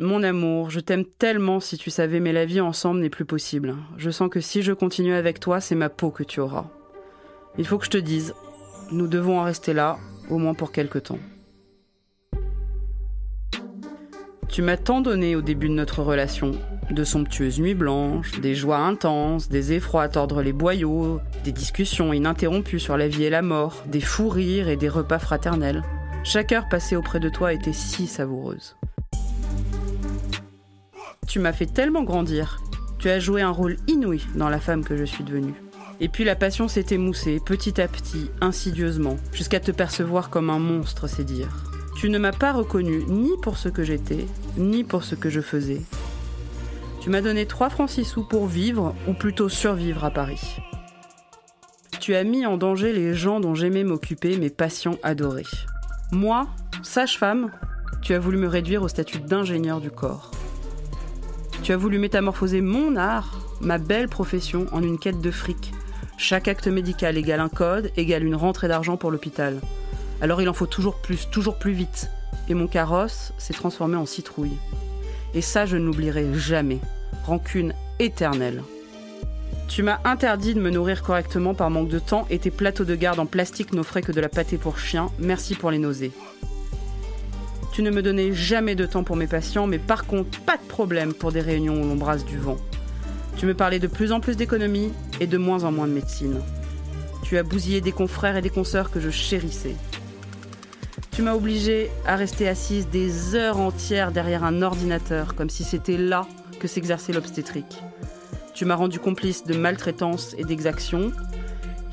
Mon amour, je t'aime tellement si tu savais, mais la vie ensemble n'est plus possible. Je sens que si je continue avec toi, c'est ma peau que tu auras. Il faut que je te dise, nous devons en rester là, au moins pour quelque temps. Tu m'as tant donné au début de notre relation. De somptueuses nuits blanches, des joies intenses, des effrois à tordre les boyaux, des discussions ininterrompues sur la vie et la mort, des fous rires et des repas fraternels. Chaque heure passée auprès de toi était si savoureuse. Tu m'as fait tellement grandir. Tu as joué un rôle inouï dans la femme que je suis devenue. Et puis la passion s'est émoussée petit à petit, insidieusement, jusqu'à te percevoir comme un monstre, c'est dire. Tu ne m'as pas reconnu ni pour ce que j'étais, ni pour ce que je faisais. Tu m'as donné 3 francs 6 sous pour vivre, ou plutôt survivre à Paris. Tu as mis en danger les gens dont j'aimais m'occuper, mes patients adorés. Moi, sage-femme, tu as voulu me réduire au statut d'ingénieur du corps. Tu as voulu métamorphoser mon art, ma belle profession, en une quête de fric. Chaque acte médical égale un code, égale une rentrée d'argent pour l'hôpital. Alors il en faut toujours plus, toujours plus vite. Et mon carrosse s'est transformé en citrouille. Et ça, je ne l'oublierai jamais. Rancune éternelle. Tu m'as interdit de me nourrir correctement par manque de temps et tes plateaux de garde en plastique n'offraient que de la pâtée pour chien. Merci pour les nausées. Tu ne me donnais jamais de temps pour mes patients, mais par contre, pas de problème pour des réunions où l'on brasse du vent. Tu me parlais de plus en plus d'économie et de moins en moins de médecine. Tu as bousillé des confrères et des consoeurs que je chérissais. Tu m'as obligée à rester assise des heures entières derrière un ordinateur, comme si c'était là que s'exerçait l'obstétrique. Tu m'as rendu complice de maltraitance et d'exactions.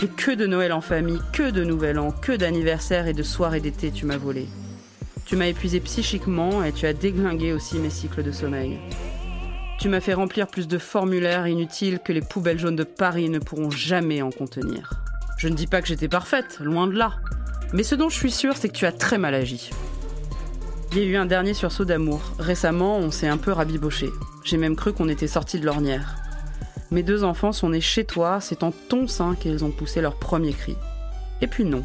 Et que de Noël en famille, que de Nouvel An, que d'anniversaires et de soirées d'été tu m'as volé. Tu m'as épuisé psychiquement et tu as déglingué aussi mes cycles de sommeil. Tu m'as fait remplir plus de formulaires inutiles que les poubelles jaunes de Paris ne pourront jamais en contenir. Je ne dis pas que j'étais parfaite, loin de là. Mais ce dont je suis sûre, c'est que tu as très mal agi. Il y a eu un dernier sursaut d'amour. Récemment, on s'est un peu rabiboché. J'ai même cru qu'on était sortis de l'ornière. Mes deux enfants sont nés chez toi, c'est en ton sein qu'ils ont poussé leur premier cri. Et puis non.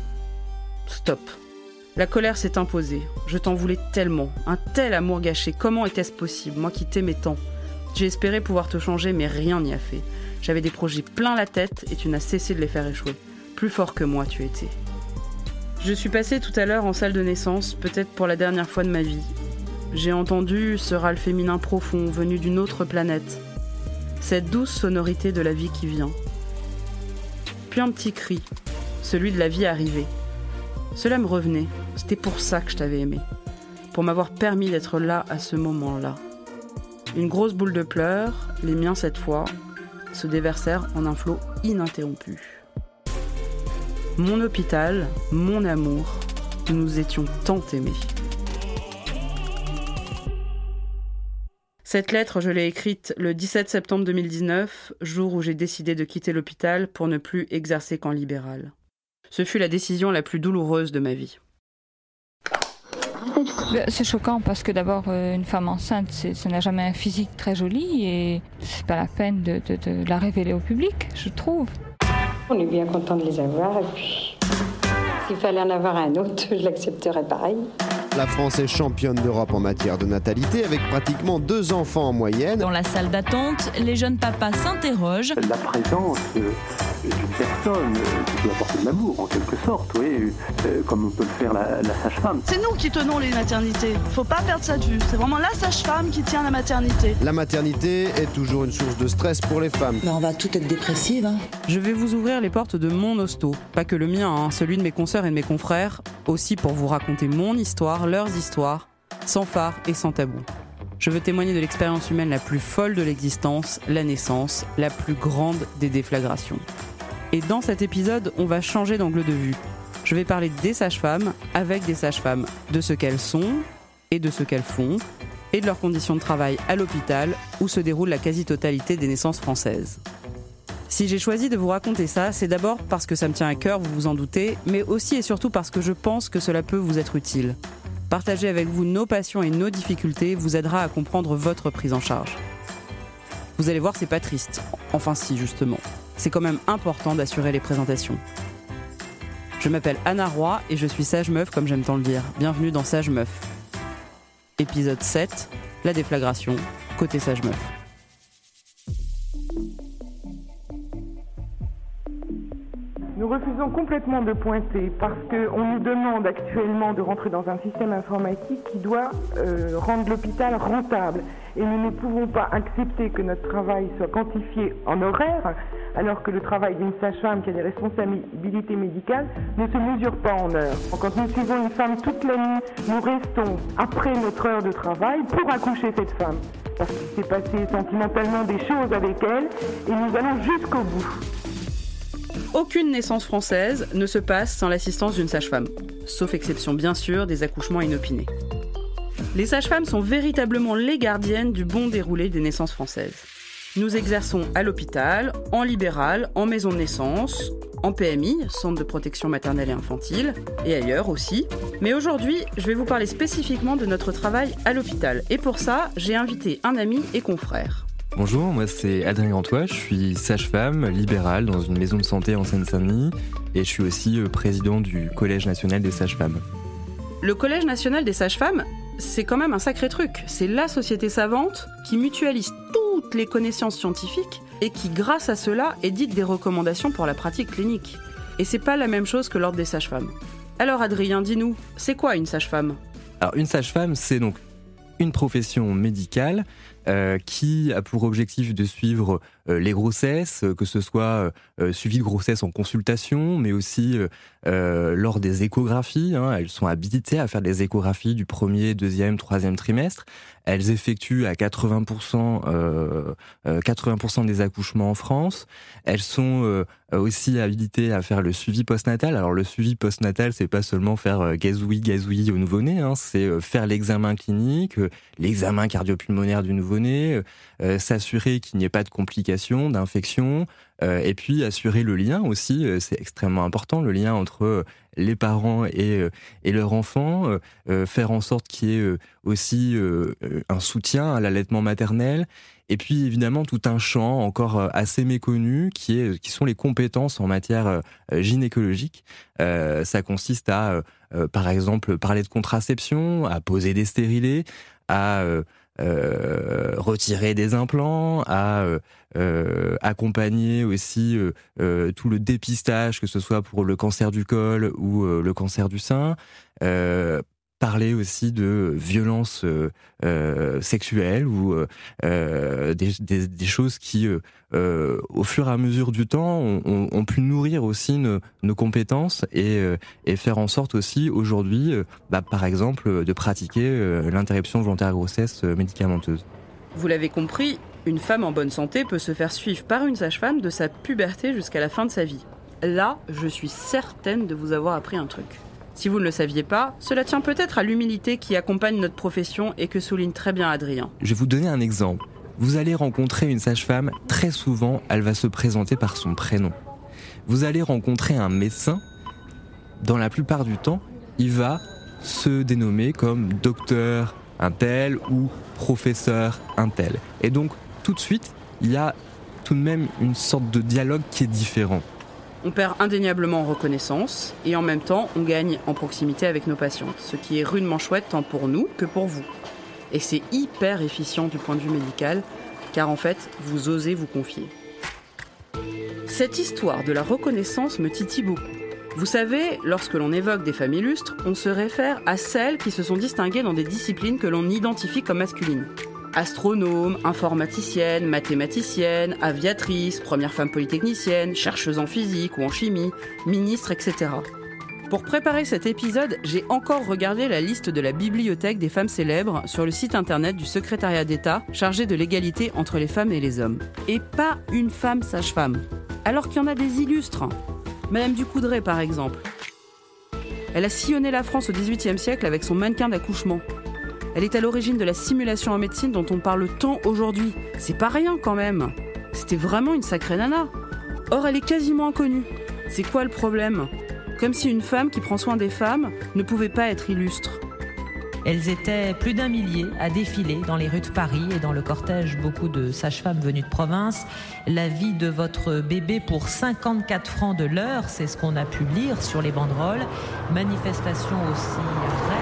Stop. La colère s'est imposée. Je t'en voulais tellement. Un tel amour gâché. Comment était-ce possible? Moi qui t'aimais tant. J'ai espéré pouvoir te changer, mais rien n'y a fait. J'avais des projets plein la tête et tu n'as cessé de les faire échouer. Plus fort que moi, tu étais. Je suis passée tout à l'heure en salle de naissance, peut-être pour la dernière fois de ma vie. J'ai entendu ce râle féminin profond venu d'une autre planète. Cette douce sonorité de la vie qui vient. Puis un petit cri, celui de la vie arrivée. Cela me revenait. C'était pour ça que je t'avais aimé. Pour m'avoir permis d'être là à ce moment-là. Une grosse boule de pleurs, les miens cette fois, se déversèrent en un flot ininterrompu. Mon hôpital, mon amour, nous étions tant aimés. Cette lettre, je l'ai écrite le 17 septembre 2019, jour où j'ai décidé de quitter l'hôpital pour ne plus exercer qu'en libéral. Ce fut la décision la plus douloureuse de ma vie. C'est choquant parce que d'abord, euh, une femme enceinte, ça n'a jamais un physique très joli et c'est pas la peine de, de, la révéler au public, je trouve. On est bien content de les avoir et puis s'il fallait en avoir un autre, je l'accepterais pareil. La France est championne d'Europe en matière de natalité avec pratiquement deux enfants en moyenne. Dans la salle d'attente, les jeunes papas s'interrogent. La présence euh, d'une personne qui doit apporter de l'amour en quelque sorte, oui, euh, comme on peut le faire la, sage-femme. C'est nous qui tenons les maternités. Faut pas perdre ça de vue. C'est vraiment la sage-femme qui tient la maternité. La maternité est toujours une source de stress pour les femmes. Mais on va tout être dépressive. Hein. Je vais vous ouvrir les portes de mon hosto. Pas que le mien, hein, celui de mes consoeurs et de mes confrères. Aussi pour vous raconter mon histoire, leurs histoires, sans phare et sans tabou. Je veux témoigner de l'expérience humaine la plus folle de l'existence, la naissance, la plus grande des déflagrations. Et dans cet épisode, on va changer d'angle de vue. Je vais parler des sages-femmes avec des sages-femmes, de ce qu'elles sont et de ce qu'elles font, et de leurs conditions de travail à l'hôpital où se déroule la quasi-totalité des naissances françaises. Si j'ai choisi de vous raconter ça, c'est d'abord parce que ça me tient à cœur, vous vous en doutez, mais aussi et surtout parce que je pense que cela peut vous être utile. Partager avec vous nos passions et nos difficultés vous aidera à comprendre votre prise en charge. Vous allez voir, c'est pas triste. Enfin si, justement c'est quand même important d'assurer les présentations. Je m'appelle Anna Roy et je suis Sage Meuf comme j'aime tant le dire. Bienvenue dans Sage Meuf. Épisode 7 la déflagration, côté sage meuf. Refusons complètement de pointer parce qu'on nous demande actuellement de rentrer dans un système informatique qui doit euh, rendre l'hôpital rentable. Et nous ne pouvons pas accepter que notre travail soit quantifié en horaire alors que le travail d'une sage-femme qui a des responsabilités médicales ne se mesure pas en heures. Quand nous suivons une femme toute la nuit, nous restons après notre heure de travail pour accoucher cette femme. Parce qu'il s'est passé sentimentalement des choses avec elle et nous allons jusqu'au bout. Aucune naissance française ne se passe sans l'assistance d'une sage-femme, sauf exception bien sûr des accouchements inopinés. Les sages-femmes sont véritablement les gardiennes du bon déroulé des naissances françaises. Nous exerçons à l'hôpital, en libéral, en maison de naissance, en PMI, centre de protection maternelle et infantile, et ailleurs aussi. Mais aujourd'hui, je vais vous parler spécifiquement de notre travail à l'hôpital. Et pour ça, j'ai invité un ami et confrère. Bonjour, moi c'est Adrien Antoine, je suis sage-femme libérale dans une maison de santé en Seine-Saint-Denis et je suis aussi euh, président du Collège national des sages-femmes. Le Collège national des sages-femmes, c'est quand même un sacré truc. C'est la société savante qui mutualise toutes les connaissances scientifiques et qui, grâce à cela, édite des recommandations pour la pratique clinique. Et c'est pas la même chose que l'ordre des sages-femmes. Alors Adrien, dis-nous, c'est quoi une sage-femme? Alors une sage-femme, c'est donc une profession médicale euh, qui a pour objectif de suivre euh, les grossesses, que ce soit euh, suivi de grossesse en consultation, mais aussi lors des échographies. Hein. elles sont habilitées à faire des échographies du premier, deuxième, troisième trimestre. Elles effectuent à 80%, 80 des accouchements en France. Elles sont aussi habilitées à faire le suivi postnatal. Alors le suivi postnatal, c'est pas seulement faire gazouille, gazouille au nouveau-né, hein, c'est faire l'examen clinique, l'examen cardiopulmonaire du nouveau-né euh, euh, s'assurer qu'il n'y ait pas de complications, d'infections, euh, et puis assurer le lien aussi, c'est extrêmement important, le lien entre les parents et, et leur enfant, faire en sorte qu'il y ait aussi un soutien à l'allaitement maternel, et puis évidemment tout un champ encore assez méconnu qui, est, qui sont les compétences en matière gynécologique. ça consiste à, par exemple, parler de contraception, à poser des stérilés, à retirer des implants, à euh, euh, accompagner aussi tout le dépistage, que ce soit pour le cancer du col ou le cancer du sein parler aussi de violences euh, euh sexuelles ou euh, des, choses qui, au fur et à mesure du temps, ont, pu nourrir aussi nos, compétences et, et, faire en sorte aussi aujourd'hui, bah, par exemple, de pratiquer l'interruption volontaire de grossesse médicamenteuse. Vous l'avez compris, une femme en bonne santé peut se faire suivre par une sage-femme de sa puberté jusqu'à la fin de sa vie. Là, je suis certaine de vous avoir appris un truc. Si vous ne le saviez pas, cela tient peut-être à l'humilité qui accompagne notre profession et que souligne très bien Adrien. Je vais vous donner un exemple. Vous allez rencontrer une sage-femme, très souvent, elle va se présenter par son prénom. Vous allez rencontrer un médecin, dans la plupart du temps, il va se dénommer comme docteur un tel ou professeur un tel. Et donc, tout de suite, il y a tout de même une sorte de dialogue qui est différent. On perd indéniablement en reconnaissance et en même temps on gagne en proximité avec nos patients, ce qui est rudement chouette tant pour nous que pour vous. Et c'est hyper efficient du point de vue médical, car en fait vous osez vous confier. Cette histoire de la reconnaissance me titille beaucoup. Vous savez, lorsque l'on évoque des femmes illustres, on se réfère à celles qui se sont distinguées dans des disciplines que l'on identifie comme masculines. Astronome, informaticienne, mathématicienne, aviatrice, première femme polytechnicienne, chercheuse en physique ou en chimie, ministre, etc. Pour préparer cet épisode, j'ai encore regardé la liste de la bibliothèque des femmes célèbres sur le site internet du secrétariat d'État chargé de l'égalité entre les femmes et les hommes. Et pas une femme sage-femme. Alors qu'il y en a des illustres. Madame Ducoudray par exemple. Elle a sillonné la France au XVIIIe siècle avec son mannequin d'accouchement. Elle est à l'origine de la simulation en médecine dont on parle tant aujourd'hui. C'est pas rien quand même. C'était vraiment une sacrée nana. Or, elle est quasiment inconnue. C'est quoi le problème? Comme si une femme qui prend soin des femmes ne pouvait pas être illustre. Elles étaient plus d'un millier à défiler dans les rues de Paris et dans le cortège beaucoup de sages-femmes venues de province. La vie de votre bébé pour 54 francs de l'heure, c'est ce qu'on a pu lire sur les banderoles. Manifestation aussi à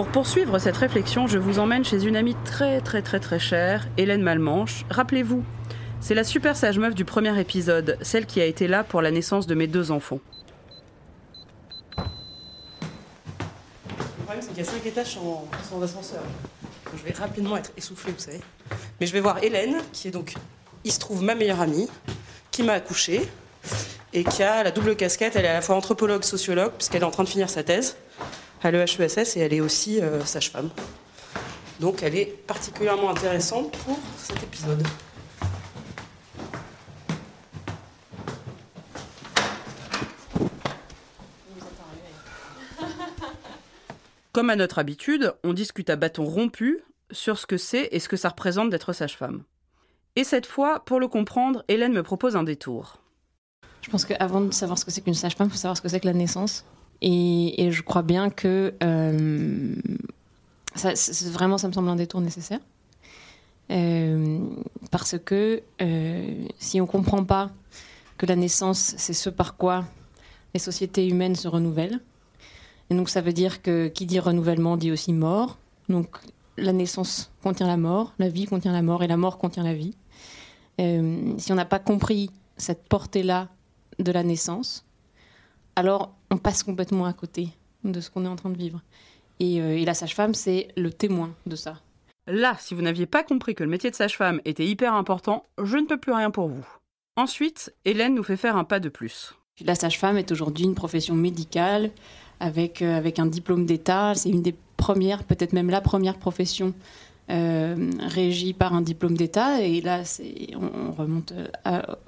Pour poursuivre cette réflexion, je vous emmène chez une amie très très très très chère, Hélène Malmanche. Rappelez-vous, c'est la super sage meuf du premier épisode, celle qui a été là pour la naissance de mes deux enfants. Le problème, c'est qu'il y a cinq étages sans, ascenseur. Je vais rapidement être essoufflée, vous savez. Mais je vais voir Hélène, qui est donc, il se trouve, ma meilleure amie, qui m'a accouchée et qui a la double casquette. Elle est à la fois anthropologue, sociologue, puisqu'elle est en train de finir sa thèse à l'EHESS et elle est aussi euh, sage-femme. Donc elle est particulièrement intéressante pour cet épisode. Comme à notre habitude, on discute à bâton rompu sur ce que c'est et ce que ça représente d'être sage-femme. Et cette fois, pour le comprendre, Hélène me propose un détour. Je pense qu'avant de savoir ce que c'est qu'une sage-femme, il faut savoir ce que c'est que la naissance. Et, je crois bien que euh, vraiment, ça me semble un détour nécessaire. Euh, parce que euh, si on ne comprend pas que la naissance, c'est ce par quoi les sociétés humaines se renouvellent, et donc ça veut dire que qui dit renouvellement dit aussi mort. Donc la naissance contient la mort, la vie contient la mort et la mort contient la vie. Si on n'a pas compris cette portée-là de la naissance, alors on passe complètement à côté de ce qu'on est en train de vivre. Et, euh, et la sage-femme, c'est le témoin de ça. Là, si vous n'aviez pas compris que le métier de sage-femme était hyper important, je ne peux plus rien pour vous. Ensuite, Hélène nous fait faire un pas de plus. La sage-femme est aujourd'hui une profession médicale avec, euh, avec un diplôme d'État. C'est une des premières, peut-être même la première profession euh, régie par un diplôme d'État. Et là, on, on remonte à-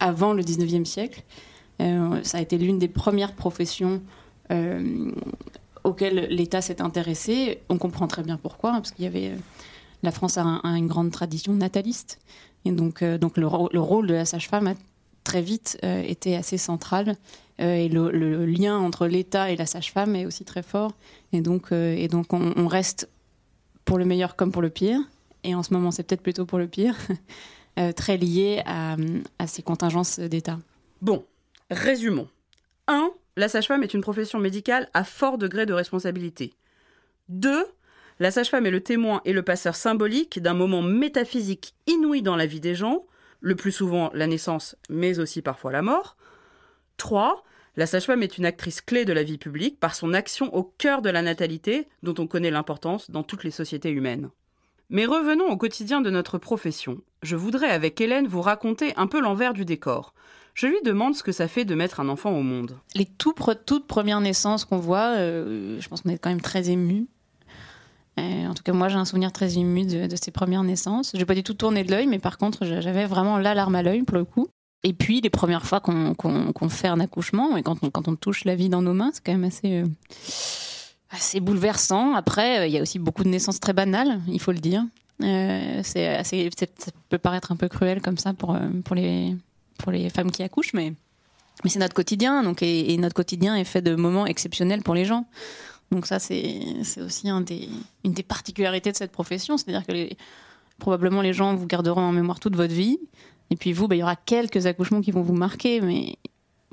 avant le 19e siècle. Euh, ça a été l'une des premières professions euh, auxquelles l'État s'est intéressé. On comprend très bien pourquoi, hein, parce qu'il y avait... euh, la France a, un- a une grande tradition nataliste. Et donc, le, rô- le rôle de la sage-femme a très vite été assez central. Et le, lien entre l'État et la sage-femme est aussi très fort. Et donc, on, reste pour le meilleur comme pour le pire. Et en ce moment, c'est peut-être plutôt pour le pire, très lié à, à ces contingences d'État. Bon, résumons. 1. La sage-femme est une profession médicale à fort degré de responsabilité. 2. La sage-femme est le témoin et le passeur symbolique d'un moment métaphysique inouï dans la vie des gens, le plus souvent la naissance, mais aussi parfois la mort. 3. La sage-femme est une actrice clé de la vie publique par son action au cœur de la natalité, dont on connaît l'importance dans toutes les sociétés humaines. Mais revenons au quotidien de notre profession. Je voudrais avec Hélène vous raconter un peu l'envers du décor. Je lui demande ce que ça fait de mettre un enfant au monde. Les toutes premières naissances qu'on voit, euh, je pense qu'on est quand même très émus. Euh, en tout cas, moi, j'ai un souvenir très ému de, ces premières naissances. Je n'ai pas du tout tourné de l'œil, mais par contre, j'a- j'avais vraiment la larme à l'œil pour le coup. Et puis, les premières fois qu'on fait un accouchement, et quand on, touche la vie dans nos mains, c'est quand même assez, euh, assez bouleversant. Après, il y a aussi beaucoup de naissances très banales, il faut le dire. Euh, c'est ça peut paraître un peu cruel comme ça pour, pour, les, pour les femmes qui accouchent, mais, mais c'est notre quotidien. Donc, et, et notre quotidien est fait de moments exceptionnels pour les gens. Donc ça, c'est aussi un des, une des particularités de cette profession. C'est-à-dire que les- probablement les gens vous garderont en mémoire toute votre vie. Et puis vous, bah, il y aura quelques accouchements qui vont vous marquer, mais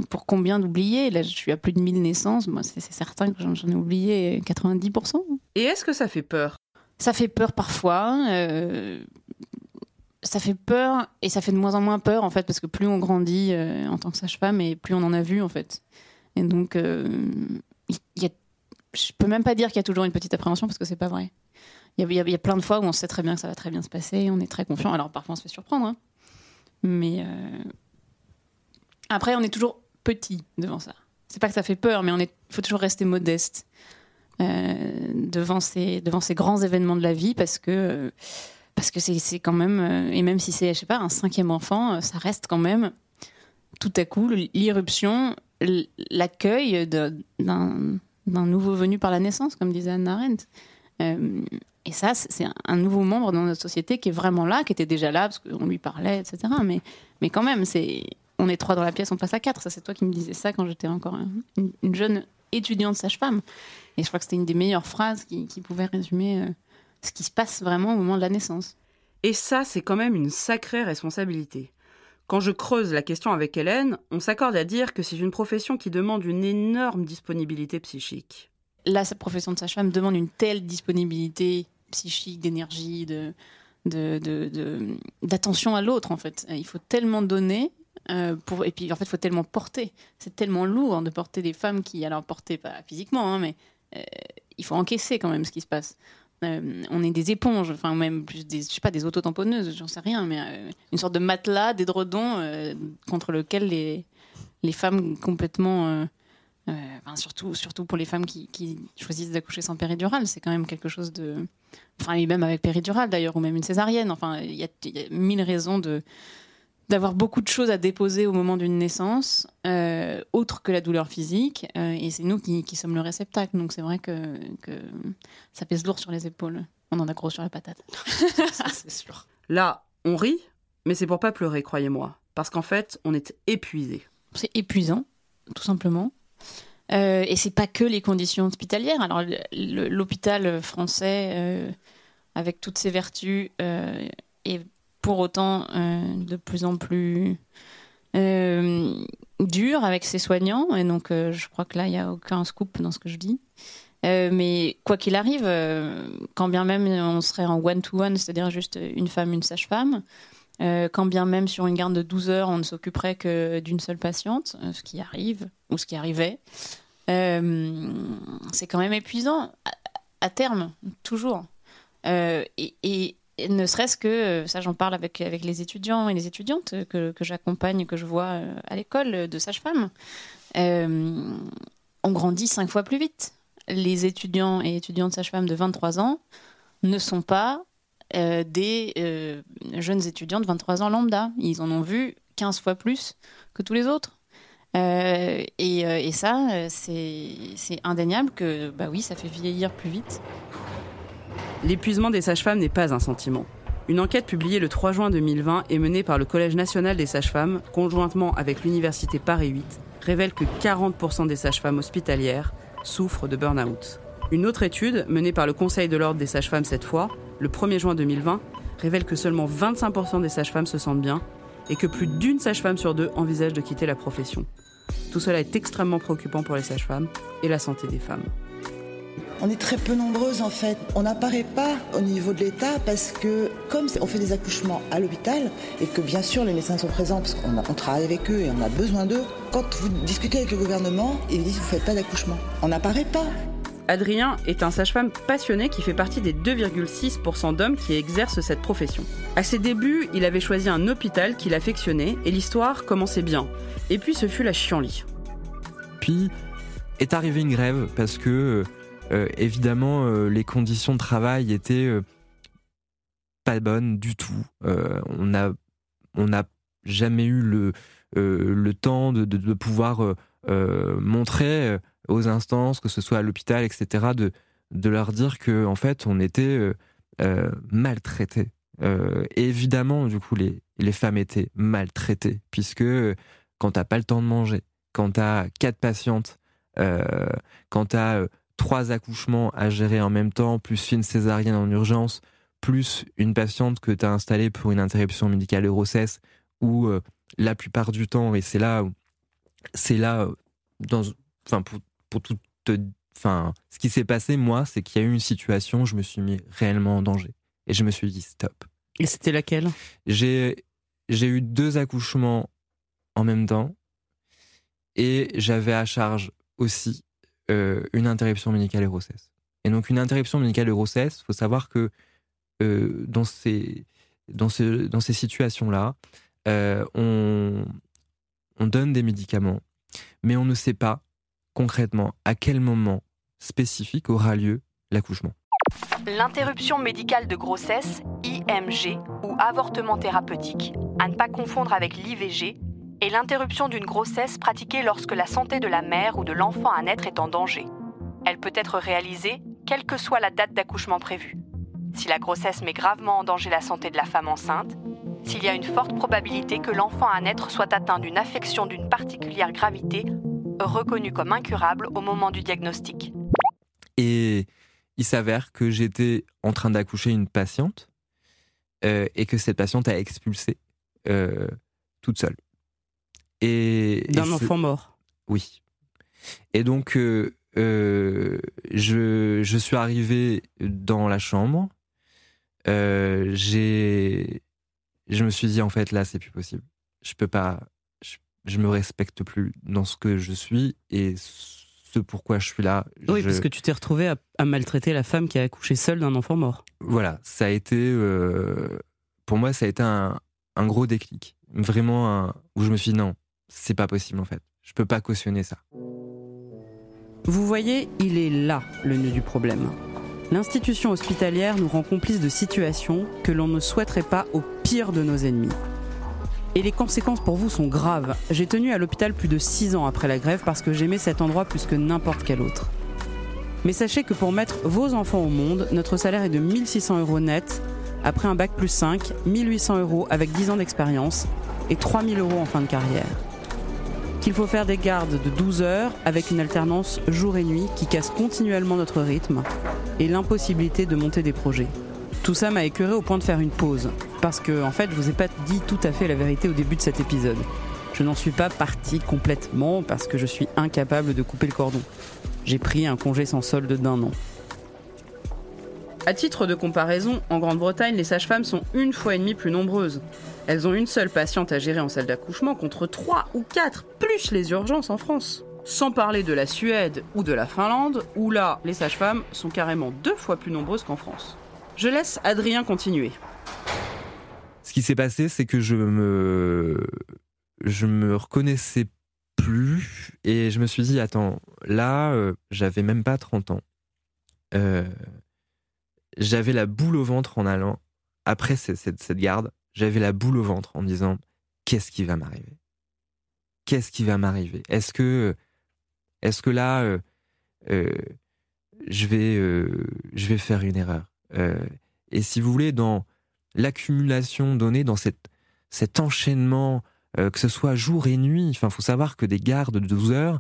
pour combien d'oublier Là, je suis à plus de 1000 naissances. Moi, c'est certain que j'en j'en ai oublié 90%. Et est-ce que ça fait peur? Ça fait peur parfois. euh, ça fait peur et ça fait de moins en moins peur en fait parce que plus on grandit euh, en tant que sage-femme et plus on en a vu en fait. Et donc euh, y je peux même pas dire qu'il y a toujours une petite appréhension parce que c'est pas vrai. Il y, a, plein de fois où on sait très bien que ça va très bien se passer, on est très confiant. Alors parfois on se fait surprendre, hein. mais euh, après on est toujours petit devant ça. C'est pas que ça fait peur, mais on est, faut toujours rester modeste euh, devant ces grands événements de la vie parce que parce que c'est quand même euh, et même si c'est je sais pas un cinquième enfant, euh, ça reste quand même tout à coup l'irruption, l'accueil d'un nouveau venu par la naissance, comme disait Anne Arendt. Euh, et ça, c'est un nouveau membre dans notre société qui est vraiment là, qui était déjà là parce qu'on lui parlait, etc. Mais, mais quand même, c'est on est trois dans la pièce, on passe à quatre. Ça, c'est toi qui me disais ça quand j'étais encore un- une, une jeune étudiante sage-femme. Et je crois que c'était une des meilleures phrases qui, qui pouvait résumer ce qui se passe vraiment au moment de la naissance. Et ça, c'est quand même une sacrée responsabilité. Quand je creuse la question avec Hélène, on s'accorde à dire que c'est une profession qui demande une énorme disponibilité psychique. là, cette profession de sage-femme demande une telle disponibilité psychique, d'énergie, de, d'attention à l'autre, en fait. Il faut tellement donner. Euh, pour, et puis, en fait, il faut tellement porter. C'est tellement lourd de porter des femmes qui, alors, porter pas physiquement, hein, mais euh, il faut encaisser quand même ce qui se passe. Euh, on est des éponges, enfin même plus des, je sais pas, des autotamponneuses, j'en sais rien, mais euh, une sorte de matelas, d'édredon euh, contre lequel les, les femmes complètement, enfin, surtout, surtout pour les femmes qui, choisissent d'accoucher sans péridurale, c'est quand même quelque chose de, enfin même avec péridurale d'ailleurs, ou même une césarienne, enfin il y, a mille raisons de d'avoir beaucoup de choses à déposer au moment d'une naissance, euh, autre que la douleur physique. Euh, et c'est nous qui, qui, sommes le réceptacle. Donc c'est vrai que, que, ça pèse lourd sur les épaules. On en a gros sur la patate. c'est sûr. Là, on rit, mais c'est pour pas pleurer, croyez-moi. Parce qu'en fait, on est épuisé. C'est épuisant, tout simplement. Euh, et c'est pas que les conditions hospitalières. Alors l'hôpital français, euh, avec toutes ses vertus, est pour autant euh, de plus en plus euh, dur avec ses soignants. Et donc, euh, je crois que là, il n'y a aucun scoop dans ce que je dis. mais quoi qu'il arrive, quand bien même on serait en one-to-one, c'est-à-dire juste une femme, une sage-femme, quand bien même sur une garde de 12 heures, on ne s'occuperait que d'une seule patiente, ce qui arrive, ou ce qui arrivait, c'est quand même épuisant, à, terme, toujours. et, ne serait-ce que, euh, ça j'en parle avec, les étudiants et les étudiantes que, que j'accompagne, que je vois euh, à l'école de sage-femme, euh, on grandit cinq fois plus vite. Les étudiants et étudiantes sage-femme de 23 ans ne sont pas des jeunes étudiants de 23 ans lambda. Ils en ont vu 15 fois plus que tous les autres. et, et, ça, c'est indéniable que, bah oui, ça fait vieillir plus vite. L'épuisement des sages-femmes n'est pas un sentiment. Une enquête publiée le 3 juin 2020 et menée par le Collège national des sages-femmes, conjointement avec l'Université Paris 8, révèle que 40% des sages-femmes hospitalières souffrent de burn-out. Une autre étude, menée par le Conseil de l'ordre des sages-femmes cette fois, le 1er juin 2020, révèle que seulement 25% des sages-femmes se sentent bien et que plus d'une sage-femme sur deux envisage de quitter la profession. Tout cela est extrêmement préoccupant pour les sages-femmes et la santé des femmes. On est très peu nombreuses en fait. On n'apparaît pas au niveau de l'État parce que comme on fait des accouchements à l'hôpital et que bien sûr les médecins sont présents parce qu'on travaille avec eux et on a besoin d'eux, quand vous discutez avec le gouvernement, ils disent vous faites pas d'accouchement. On n'apparaît pas. Adrien est un sage-femme passionné qui fait partie des 2,6% d'hommes qui exercent cette profession. À ses débuts, il avait choisi un hôpital qu'il affectionnait et l'histoire commençait bien. Et puis ce fut la chienlit. Puis est arrivée une grève parce que euh, évidemment, euh, les conditions de travail étaient euh, pas bonnes du tout. on n'a on a jamais eu le, le temps de, de, pouvoir montrer aux instances, que ce soit à l'hôpital, etc., de, de leur dire que en fait, on était maltraités. évidemment, du coup, les, les femmes étaient maltraitées, puisque quand t'as pas le temps de manger, quand t'as quatre patientes, quand t'as trois accouchements à gérer en même temps, plus une césarienne en urgence, plus une patiente que tu as installée pour une interruption médicale de grossesse, où euh, la plupart du temps, et c'est là, c'est là, euh, dans, enfin pour, pour tout, enfin, ce qui s'est passé moi, c'est qu'il y a eu une situation, où je me suis mis réellement en danger, et je me suis dit stop. Et c'était laquelle? J'ai eu deux accouchements en même temps, et j'avais à charge aussi euh, une interruption médicale de grossesse. Et donc une interruption médicale de grossesse, il faut savoir que euh, dans ces, dans dans ces situations-là, euh, on, on donne des médicaments, mais on ne sait pas concrètement à quel moment spécifique aura lieu l'accouchement. L'interruption médicale de grossesse, IMG, ou avortement thérapeutique, à ne pas confondre avec l'IVG, et l'interruption d'une grossesse pratiquée lorsque la santé de la mère ou de l'enfant à naître est en danger. Elle peut être réalisée quelle que soit la date d'accouchement prévue. Si la grossesse met gravement en danger la santé de la femme enceinte, s'il y a une forte probabilité que l'enfant à naître soit atteint d'une affection d'une particulière gravité, reconnue comme incurable au moment du diagnostic. Et il s'avère que j'étais en train d'accoucher une patiente euh, et que cette patiente a expulsé euh, toute seule. D'un enfant mort. Oui. Et donc, euh, euh, je, je suis arrivé dans la chambre. Euh, j'ai, je me suis dit en fait là c'est plus possible. Je peux pas, je, je me respecte plus dans ce que je suis et ce pourquoi je suis là. Oui, Je- parce que tu t'es retrouvé à, à maltraiter la femme qui a accouché seule d'un enfant mort. voilà, ça a été, pour moi, ça a été un, un gros déclic. Vraiment, un- où je me suis dit non, c'est pas possible en fait. Je peux pas cautionner ça. Vous voyez, il est là le nœud du problème. L'institution hospitalière nous rend complices de situations que l'on ne souhaiterait pas au pire de nos ennemis. Et les conséquences pour vous sont graves. J'ai tenu à l'hôpital plus de 6 ans après la grève parce que j'aimais cet endroit plus que n'importe quel autre. Mais sachez que pour mettre vos enfants au monde, notre salaire est de 1600 euros net, après un bac plus 5, 1800 euros avec 10 ans d'expérience et 3000 euros en fin de carrière qu'il faut faire des gardes de 12 heures avec une alternance jour et nuit qui casse continuellement notre rythme et l'impossibilité de monter des projets. Tout ça m'a écœuré au point de faire une pause parce que en fait, je vous ai pas dit tout à fait la vérité au début de cet épisode. Je n'en suis pas partie complètement parce que je suis incapable de couper le cordon. J'ai pris un congé sans solde d'un an. À titre de comparaison, en Grande-Bretagne, les sages-femmes sont une fois et demie plus nombreuses. Elles ont une seule patiente à gérer en salle d'accouchement contre trois ou quatre, plus les urgences en France. Sans parler de la Suède ou de la Finlande, où là, les sages-femmes sont carrément deux fois plus nombreuses qu'en France. Je laisse Adrien continuer. Ce qui s'est passé, c'est que je me, je me reconnaissais plus et je me suis dit attends, là, euh, j'avais même pas 30 ans. Euh, j'avais la boule au ventre en allant après cette, cette- garde. J'avais la boule au ventre en me disant qu'est-ce qui va m'arriver? Qu'est-ce qui va m'arriver? Est-ce que, est-ce que là, euh, euh, je vais, euh, je vais faire une erreur? Et si vous voulez, dans l'accumulation donnée, dans cette, cet enchaînement, que ce soit jour et nuit, enfin, faut savoir que des gardes de 12 heures,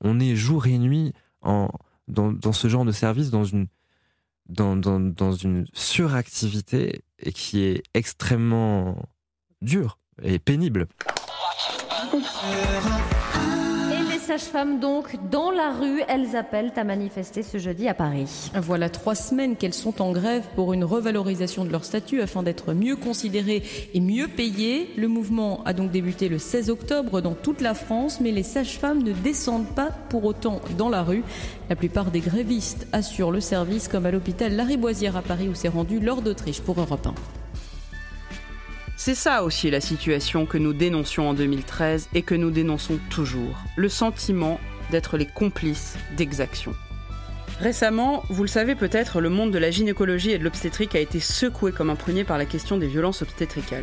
on est jour et nuit en, dans, dans ce genre de service, dans une, dans, dans, dans une suractivité et qui est extrêmement dure et pénible. Les sages-femmes, donc, dans la rue, elles appellent à manifester ce jeudi à Paris. Voilà trois semaines qu'elles sont en grève pour une revalorisation de leur statut afin d'être mieux considérées et mieux payées. Le mouvement a donc débuté le 16 octobre dans toute la France, mais les sages-femmes ne descendent pas pour autant dans la rue. La plupart des grévistes assurent le service, comme à l'hôpital Lariboisière à Paris où s'est rendu Laure d'Autriche pour Europe 1. C'est ça aussi la situation que nous dénoncions en 2013 et que nous dénonçons toujours. Le sentiment d'être les complices d'exactions. Récemment, vous le savez peut-être, le monde de la gynécologie et de l'obstétrique a été secoué comme un prunier par la question des violences obstétricales.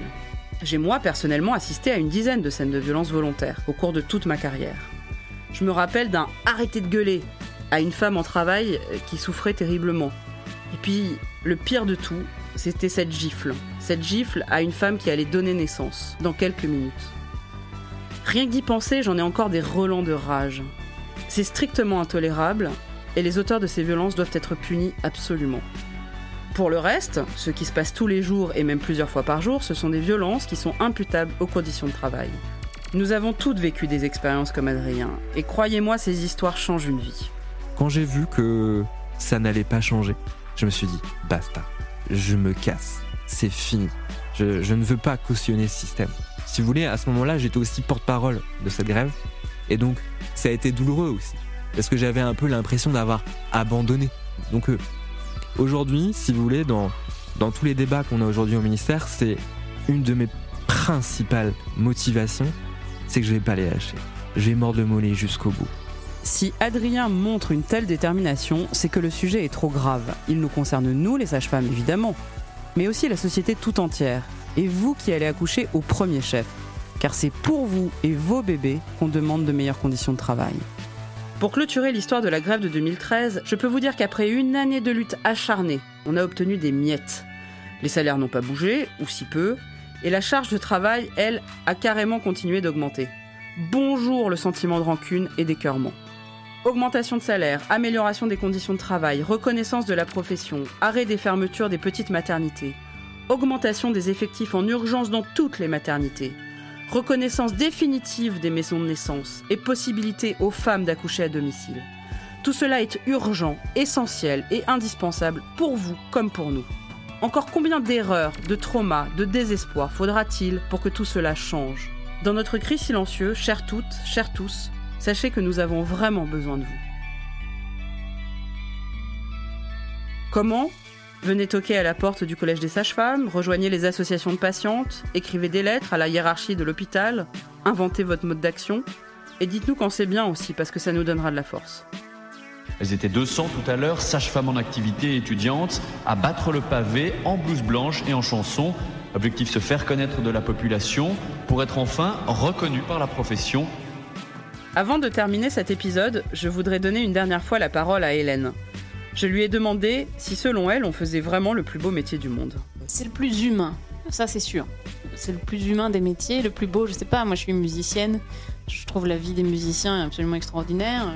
J'ai moi personnellement assisté à une dizaine de scènes de violences volontaires au cours de toute ma carrière. Je me rappelle d'un arrêté de gueuler à une femme en travail qui souffrait terriblement. Et puis, le pire de tout, c'était cette gifle. Cette gifle à une femme qui allait donner naissance dans quelques minutes. Rien que d'y penser, j'en ai encore des relents de rage. C'est strictement intolérable et les auteurs de ces violences doivent être punis absolument. Pour le reste, ce qui se passe tous les jours et même plusieurs fois par jour, ce sont des violences qui sont imputables aux conditions de travail. Nous avons toutes vécu des expériences comme Adrien, et croyez-moi, ces histoires changent une vie. Quand j'ai vu que ça n'allait pas changer, je me suis dit basta, je me casse, c'est fini. Je, ne veux pas cautionner ce système. Si vous voulez, à ce moment-là, j'étais aussi porte-parole de cette grève, et donc ça a été douloureux aussi, parce que j'avais un peu l'impression d'avoir abandonné. Donc euh, aujourd'hui, si vous voulez, dans, dans tous les débats qu'on a aujourd'hui au ministère, c'est une de mes principales motivations, c'est que je vais pas les lâcher. Je vais mordre le mollet jusqu'au bout. Si Adrien montre une telle détermination, c'est que le sujet est trop grave. Il nous concerne nous, les sages-femmes, évidemment, mais aussi la société tout entière, et vous qui allez accoucher au premier chef, car c'est pour vous et vos bébés qu'on demande de meilleures conditions de travail. Pour clôturer l'histoire de la grève de 2013, je peux vous dire qu'après une année de lutte acharnée, on a obtenu des miettes. Les salaires n'ont pas bougé, ou si peu, et la charge de travail, elle, a carrément continué d'augmenter. Bonjour le sentiment de rancune et d'écœurement. Augmentation de salaire, amélioration des conditions de travail, reconnaissance de la profession, arrêt des fermetures des petites maternités, augmentation des effectifs en urgence dans toutes les maternités, reconnaissance définitive des maisons de naissance et possibilité aux femmes d'accoucher à domicile. Tout cela est urgent, essentiel et indispensable pour vous comme pour nous. Encore combien d'erreurs, de traumas, de désespoir faudra-t-il pour que tout cela change? Dans notre cri silencieux, chères toutes, chers tous, sachez que nous avons vraiment besoin de vous. Comment? Venez toquer à la porte du Collège des sages-femmes, rejoignez les associations de patientes, écrivez des lettres à la hiérarchie de l'hôpital, inventez votre mode d'action, et dites-nous quand c'est bien aussi, parce que ça nous donnera de la force. Elles étaient 200 tout à l'heure, sages-femmes en activité étudiantes, à battre le pavé en blouse blanche et en chanson. Objectif se faire connaître de la population pour être enfin reconnu par la profession. Avant de terminer cet épisode, je voudrais donner une dernière fois la parole à Hélène. Je lui ai demandé si selon elle on faisait vraiment le plus beau métier du monde. C'est le plus humain, ça c'est sûr. C'est le plus humain des métiers, le plus beau, je sais pas, moi je suis musicienne, je trouve la vie des musiciens absolument extraordinaire.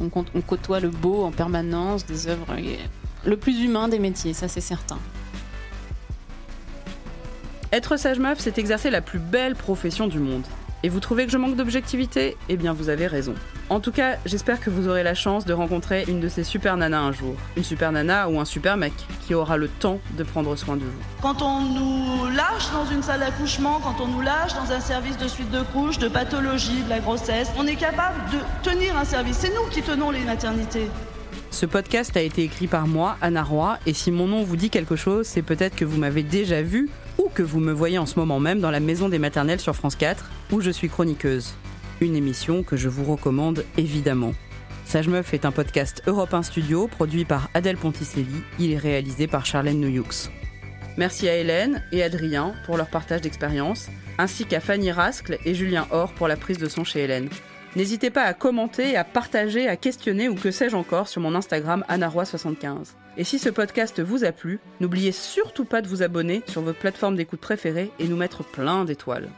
On, on côtoie le beau en permanence, des œuvres. Le plus humain des métiers, ça c'est certain. Être sage meuf, c'est exercer la plus belle profession du monde. Et vous trouvez que je manque d'objectivité? Eh bien, vous avez raison. En tout cas, j'espère que vous aurez la chance de rencontrer une de ces super nanas un jour. Une super nana ou un super mec qui aura le temps de prendre soin de vous. Quand on nous lâche dans une salle d'accouchement, quand on nous lâche dans un service de suite de couches, de pathologie, de la grossesse, on est capable de tenir un service. C'est nous qui tenons les maternités. Ce podcast a été écrit par moi, Anna Roy, et si mon nom vous dit quelque chose, c'est peut-être que vous m'avez déjà vu ou que vous me voyez en ce moment même dans la Maison des Maternelles sur France 4, où je suis chroniqueuse. Une émission que je vous recommande évidemment. Sage Meuf est un podcast Europe 1 Studio produit par Adèle Ponticelli. Il est réalisé par Charlène Noyoux. Merci à Hélène et Adrien pour leur partage d'expérience, ainsi qu'à Fanny Rascle et Julien Or pour la prise de son chez Hélène. N'hésitez pas à commenter, à partager, à questionner ou que sais-je encore sur mon Instagram anaroi75. Et si ce podcast vous a plu, n'oubliez surtout pas de vous abonner sur votre plateforme d'écoute préférée et nous mettre plein d'étoiles.